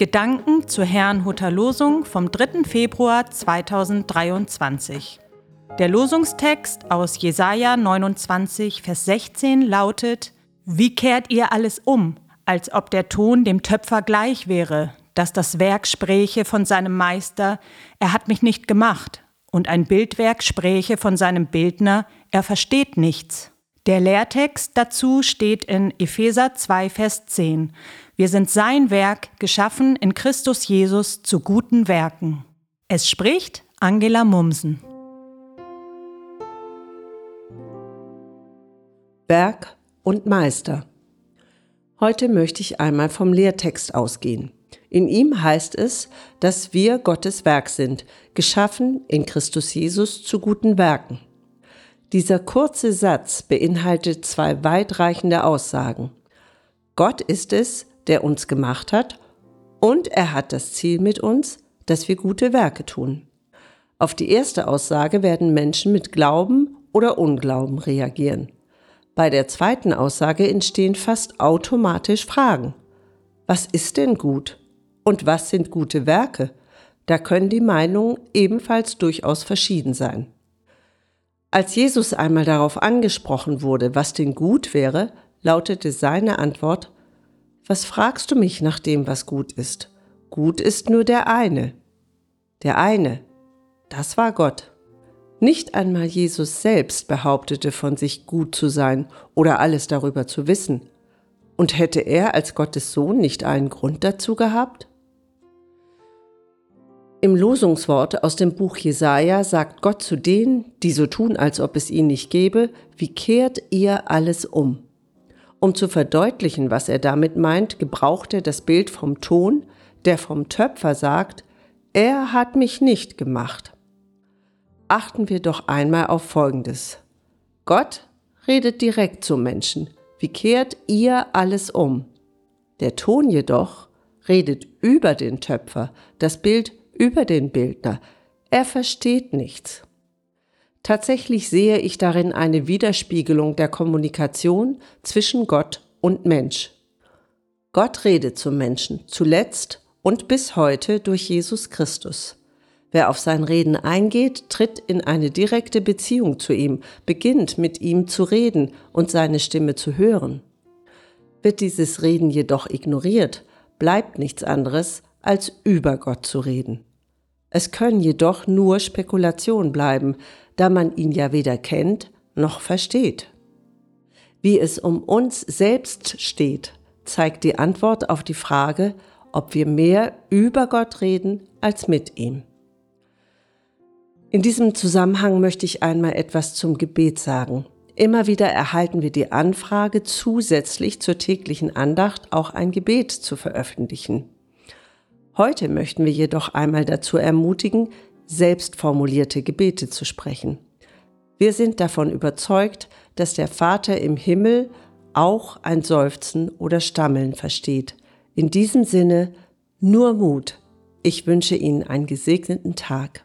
Gedanken zur Herrnhuter Losung vom 3. Februar 2023. Der Losungstext aus Jesaja 29, Vers 16 lautet: Wie kehrt ihr alles um, als ob der Ton dem Töpfer gleich wäre, dass das Werk spräche von seinem Meister, er hat mich nicht gemacht, und ein Bildwerk spräche von seinem Bildner, er versteht nichts. Der Lehrtext dazu steht in Epheser 2, Vers 10. Wir sind sein Werk, geschaffen in Christus Jesus zu guten Werken. Es spricht Angela Mumsen. Werk und Meister. Heute möchte ich einmal vom Lehrtext ausgehen. In ihm heißt es, dass wir Gottes Werk sind, geschaffen in Christus Jesus zu guten Werken. Dieser kurze Satz beinhaltet zwei weitreichende Aussagen. Gott ist es, der uns gemacht hat, und er hat das Ziel mit uns, dass wir gute Werke tun. Auf die erste Aussage werden Menschen mit Glauben oder Unglauben reagieren. Bei der zweiten Aussage entstehen fast automatisch Fragen. Was ist denn gut? Und was sind gute Werke? Da können die Meinungen ebenfalls durchaus verschieden sein. Als Jesus einmal darauf angesprochen wurde, was denn gut wäre, lautete seine Antwort, Was fragst du mich nach dem, was gut ist? Gut ist nur der eine. Der eine, das war Gott. Nicht einmal Jesus selbst behauptete von sich gut zu sein oder alles darüber zu wissen. Und hätte er als Gottes Sohn nicht einen Grund dazu gehabt? Im Losungswort aus dem Buch Jesaja sagt Gott zu denen, die so tun, als ob es ihn nicht gäbe, wie kehrt ihr alles um? Um zu verdeutlichen, was er damit meint, gebraucht er das Bild vom Ton, der vom Töpfer sagt, er hat mich nicht gemacht. Achten wir doch einmal auf Folgendes. Gott redet direkt zum Menschen. Wie kehrt ihr alles um? Der Ton jedoch redet über den Töpfer. Das Bild über den Bildner. Er versteht nichts. Tatsächlich sehe ich darin eine Widerspiegelung der Kommunikation zwischen Gott und Mensch. Gott redet zum Menschen, zuletzt und bis heute durch Jesus Christus. Wer auf sein Reden eingeht, tritt in eine direkte Beziehung zu ihm, beginnt mit ihm zu reden und seine Stimme zu hören. Wird dieses Reden jedoch ignoriert, bleibt nichts anderes, als über Gott zu reden. Es können jedoch nur Spekulationen bleiben, da man ihn ja weder kennt noch versteht. Wie es um uns selbst steht, zeigt die Antwort auf die Frage, ob wir mehr über Gott reden als mit ihm. In diesem Zusammenhang möchte ich einmal etwas zum Gebet sagen. Immer wieder erhalten wir die Anfrage, zusätzlich zur täglichen Andacht auch ein Gebet zu veröffentlichen. Heute möchten wir jedoch einmal dazu ermutigen, selbst formulierte Gebete zu sprechen. Wir sind davon überzeugt, dass der Vater im Himmel auch ein Seufzen oder Stammeln versteht. In diesem Sinne nur Mut. Ich wünsche Ihnen einen gesegneten Tag.